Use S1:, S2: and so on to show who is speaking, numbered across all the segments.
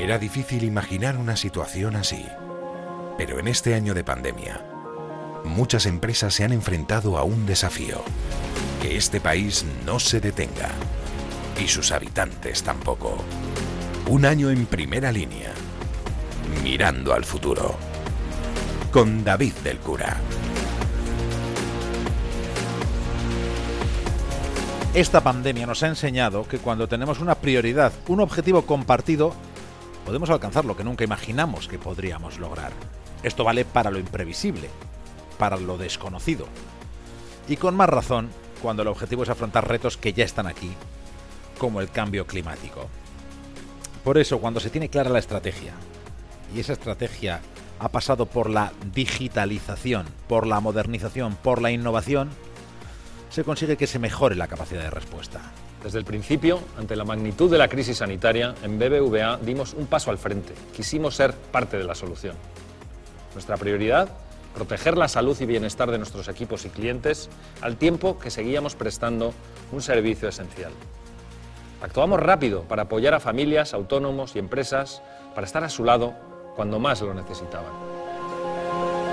S1: Era difícil imaginar una situación así, pero en este año de pandemia, muchas empresas se han enfrentado a un desafío, que este país no se detenga. Y sus habitantes tampoco. Un año en primera línea, mirando al futuro, con David del Cura.
S2: Esta pandemia nos ha enseñado que cuando tenemos una prioridad, un objetivo compartido, podemos alcanzar lo que nunca imaginamos que podríamos lograr. Esto vale para lo imprevisible, para lo desconocido. Y con más razón cuando el objetivo es afrontar retos que ya están aquí, como el cambio climático. Por eso, cuando se tiene clara la estrategia, y esa estrategia ha pasado por la digitalización, por la modernización, por la innovación, se consigue que se mejore la capacidad de respuesta.
S3: Desde el principio, ante la magnitud de la crisis sanitaria, en BBVA dimos un paso al frente. Quisimos ser parte de la solución. Nuestra prioridad, proteger la salud y bienestar de nuestros equipos y clientes, al tiempo que seguíamos prestando un servicio esencial. Actuamos rápido para apoyar a familias, autónomos y empresas, para estar a su lado cuando más lo necesitaban.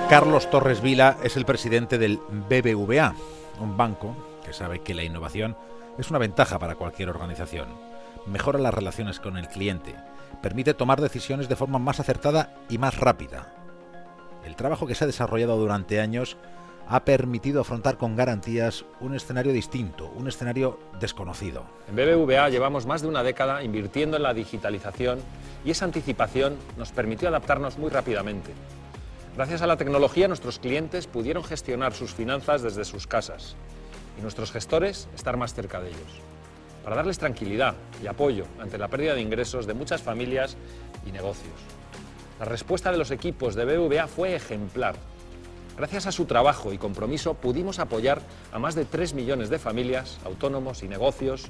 S2: Carlos Torres Vila es el presidente del BBVA, un banco que sabe que la innovación es una ventaja para cualquier organización. Mejora las relaciones con el cliente, permite tomar decisiones de forma más acertada y más rápida. El trabajo que se ha desarrollado durante años ha permitido afrontar con garantías un escenario distinto, un escenario desconocido.
S3: En BBVA llevamos más de una década invirtiendo en la digitalización y esa anticipación nos permitió adaptarnos muy rápidamente. Gracias a la tecnología nuestros clientes pudieron gestionar sus finanzas desde sus casas y nuestros gestores estar más cerca de ellos, para darles tranquilidad y apoyo ante la pérdida de ingresos de muchas familias y negocios. La respuesta de los equipos de BBVA fue ejemplar Gracias a su trabajo y compromiso pudimos apoyar a más de 3 millones de familias, autónomos y negocios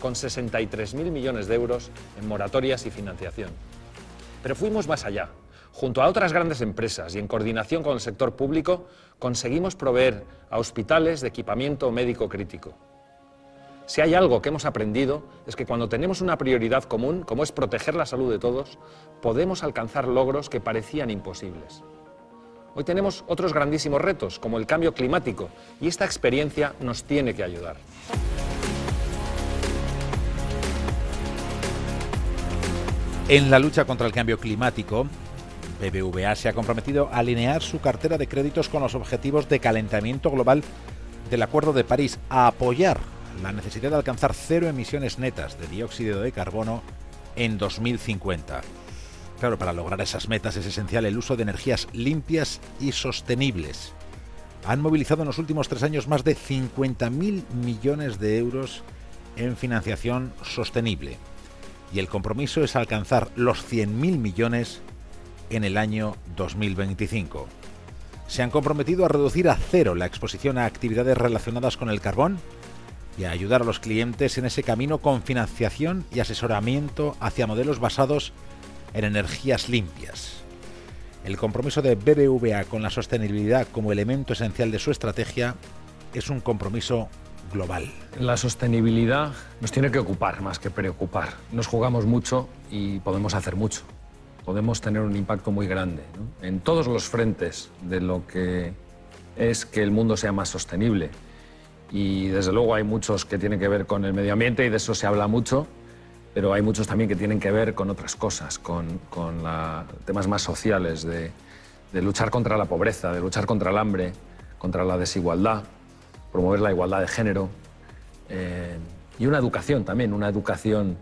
S3: con 63.000 millones de euros en moratorias y financiación. Pero fuimos más allá. Junto a otras grandes empresas y en coordinación con el sector público, conseguimos proveer a hospitales de equipamiento médico crítico. Si hay algo que hemos aprendido es que cuando tenemos una prioridad común, como es proteger la salud de todos, podemos alcanzar logros que parecían imposibles. Hoy tenemos otros grandísimos retos, como el cambio climático, y esta experiencia nos tiene que ayudar.
S2: En la lucha contra el cambio climático, BBVA se ha comprometido a alinear su cartera de créditos con los objetivos de calentamiento global del Acuerdo de París, a apoyar la necesidad de alcanzar cero emisiones netas de dióxido de carbono en 2050. Claro, para lograr esas metas es esencial el uso de energías limpias y sostenibles. Han movilizado en los últimos tres años más de 50.000 millones de euros en financiación sostenible. Y el compromiso es alcanzar los 100.000 millones en el año 2025. Se han comprometido a reducir a cero la exposición a actividades relacionadas con el carbón y a ayudar a los clientes en ese camino con financiación y asesoramiento hacia modelos basados en energías limpias. El compromiso de BBVA con la sostenibilidad como elemento esencial de su estrategia es un compromiso global.
S3: La sostenibilidad nos tiene que ocupar más que preocupar. Nos jugamos mucho y podemos hacer mucho. Podemos tener un impacto muy grande en todos los frentes de lo que es que el mundo sea más sostenible. Y desde luego hay muchos que tienen que ver con el medio ambiente y de eso se habla mucho pero hay muchos también que tienen que ver con otras cosas, con, con temas más sociales, de, luchar contra la pobreza, de luchar contra el hambre, contra la desigualdad, promover la igualdad de género eh, y una educación también, una educación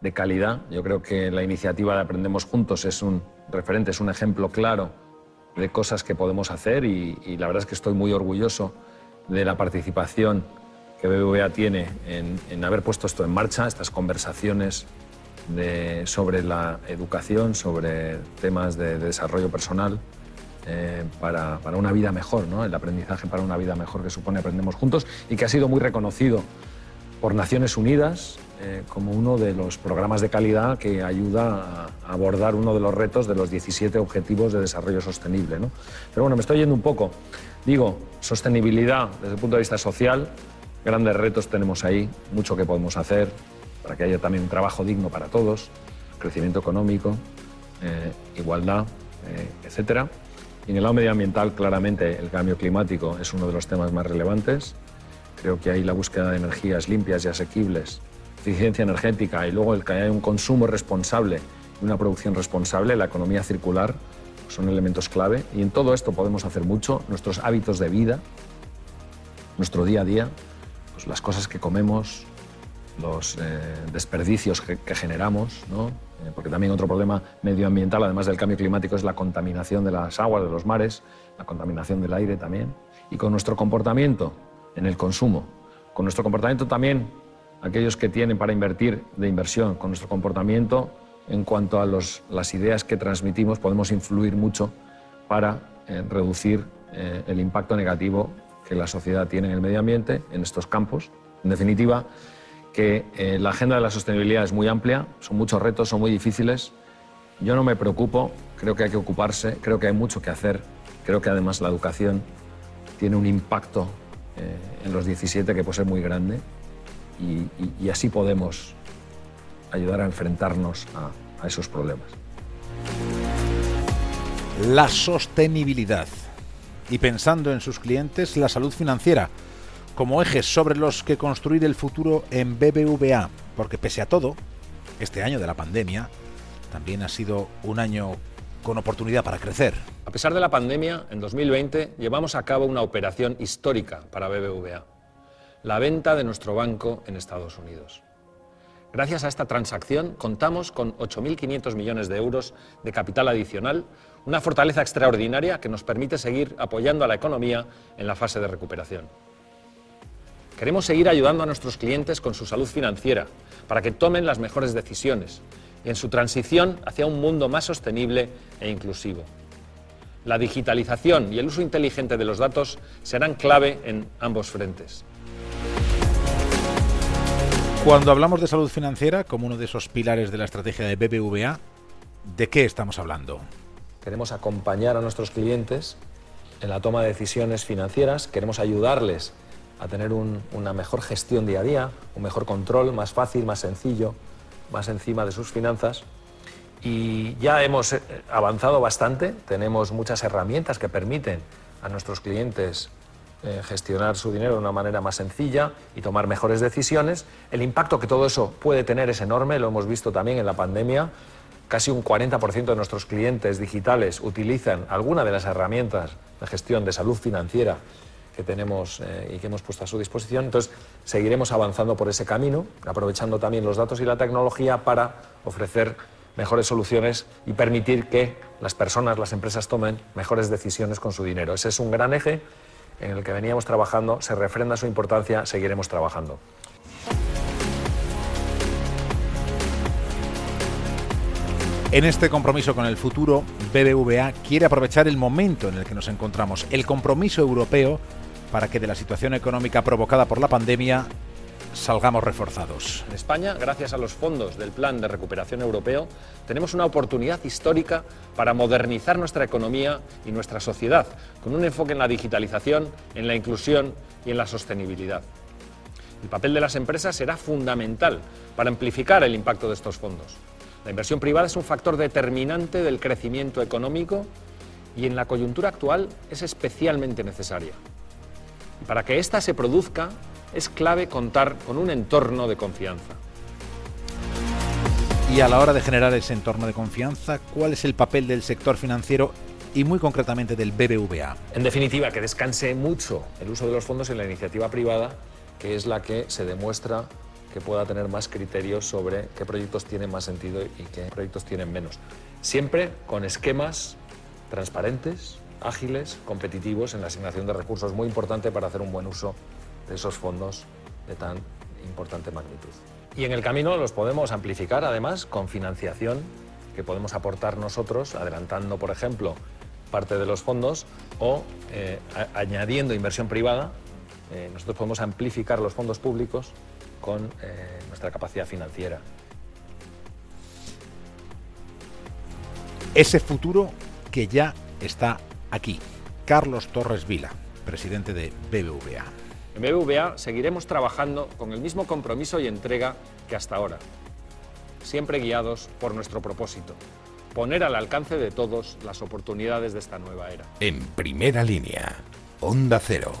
S3: de calidad. Yo creo que la iniciativa de Aprendemos Juntos es un referente, es un ejemplo claro de cosas que podemos hacer y, y la verdad es que estoy muy orgulloso de la participación que BBVA tiene en, haber puesto esto en marcha, estas conversaciones sobre la educación, sobre temas de, desarrollo personal eh, para, una vida mejor, ¿no? el aprendizaje para una vida mejor que supone Aprendemos Juntos y que ha sido muy reconocido por Naciones Unidas eh, como uno de los programas de calidad que ayuda a abordar uno de los retos de los 17 Objetivos de Desarrollo Sostenible. ¿no? Pero bueno, me estoy yendo un poco. Digo, sostenibilidad desde el punto de vista social, Grandes retos tenemos ahí, mucho que podemos hacer para que haya también un trabajo digno para todos,
S4: crecimiento económico, eh, igualdad, eh, etcétera. Y en el lado medioambiental, claramente, el cambio climático es uno de los temas más relevantes. Creo que ahí la búsqueda de energías limpias y asequibles, eficiencia energética y luego el que haya un consumo responsable y una producción responsable, la economía circular, son elementos clave. Y en todo esto podemos hacer mucho. Nuestros hábitos de vida, nuestro día a día, pues las cosas que comemos, los eh, desperdicios que, generamos, ¿no? Eh, porque también otro problema medioambiental, además del cambio climático, es la contaminación de las aguas, de los mares, la contaminación del aire también. Y con nuestro comportamiento en el consumo, con nuestro comportamiento también, aquellos que tienen para invertir de inversión, con nuestro comportamiento en cuanto a las ideas que transmitimos, podemos influir mucho para eh, reducir el impacto negativo que la sociedad tiene en el medio ambiente, en estos campos. En definitiva, que eh, la agenda de la sostenibilidad es muy amplia, son muchos retos, son muy difíciles. Yo no me preocupo, creo que hay que ocuparse, creo que hay mucho que hacer, creo que además la educación tiene un impacto eh, en los 17 que puede ser muy grande y, así podemos ayudar a enfrentarnos a esos problemas.
S2: La sostenibilidad y pensando en sus clientes, la salud financiera como ejes sobre los que construir el futuro en BBVA, porque pese a todo, este año de la pandemia también ha sido un año con oportunidad para crecer.
S3: A pesar de la pandemia, en 2020 llevamos a cabo una operación histórica para BBVA, la venta de nuestro banco en Estados Unidos. Gracias a esta transacción contamos con 8.500 millones de euros de capital adicional, una fortaleza extraordinaria que nos permite seguir apoyando a la economía en la fase de recuperación. Queremos seguir ayudando a nuestros clientes con su salud financiera para que tomen las mejores decisiones en su transición hacia un mundo más sostenible e inclusivo. La digitalización y el uso inteligente de los datos serán clave en ambos frentes.
S2: Cuando hablamos de salud financiera como uno de esos pilares de la estrategia de BBVA, ¿de qué estamos hablando?
S3: Queremos acompañar a nuestros clientes en la toma de decisiones financieras, queremos ayudarles a tener una mejor gestión día a día, un mejor control, más fácil, más sencillo, más encima de sus finanzas. Y ya hemos eh, avanzado bastante, tenemos muchas herramientas que permiten a nuestros clientes eh, gestionar su dinero de una manera más sencilla y tomar mejores decisiones. El impacto que todo eso puede tener es enorme, lo hemos visto también en la pandemia. Casi un 40% de nuestros clientes digitales utilizan alguna de las herramientas de gestión de salud financiera que tenemos eh, y que hemos puesto a su disposición. Entonces, seguiremos avanzando por ese camino, aprovechando también los datos y la tecnología para ofrecer mejores soluciones y permitir que las personas, las empresas tomen mejores decisiones con su dinero. Ese es un gran eje en el que veníamos trabajando, se refrenda su importancia, seguiremos trabajando.
S2: En este compromiso con el futuro, BBVA quiere aprovechar el momento en el que nos encontramos, el compromiso europeo para que de la situación económica provocada por la pandemia salgamos reforzados.
S3: En España, gracias a los fondos del Plan de Recuperación Europeo, tenemos una oportunidad histórica para modernizar nuestra economía y nuestra sociedad, con un enfoque en la digitalización, en la inclusión y en la sostenibilidad. El papel de las empresas será fundamental para amplificar el impacto de estos fondos. La inversión privada es un factor determinante del crecimiento económico y en la coyuntura actual es especialmente necesaria. Para que ésta se produzca, es clave contar con un entorno de confianza.
S2: Y a la hora de generar ese entorno de confianza, ¿cuál es el papel del sector financiero y muy concretamente del BBVA?
S3: En definitiva, que descanse mucho el uso de los fondos en la iniciativa privada, que es la que se demuestra que pueda tener más criterios sobre qué proyectos tienen más sentido y qué proyectos tienen menos. Siempre con esquemas transparentes, ágiles, competitivos en la asignación de recursos, muy importante para hacer un buen uso de esos fondos de tan importante magnitud. Y en el camino los podemos amplificar además con financiación que podemos aportar nosotros, adelantando, por ejemplo, parte de los fondos o eh, añadiendo inversión privada. Eh, nosotros podemos amplificar los fondos públicos con eh, nuestra capacidad financiera.
S2: Ese futuro que ya está aquí. Carlos Torres Vila, presidente de BBVA.
S3: En BBVA seguiremos trabajando con el mismo compromiso y entrega que hasta ahora. siempre guiados por nuestro propósito, poner al alcance de todos las oportunidades de esta nueva era.
S1: En primera línea, Onda Cero.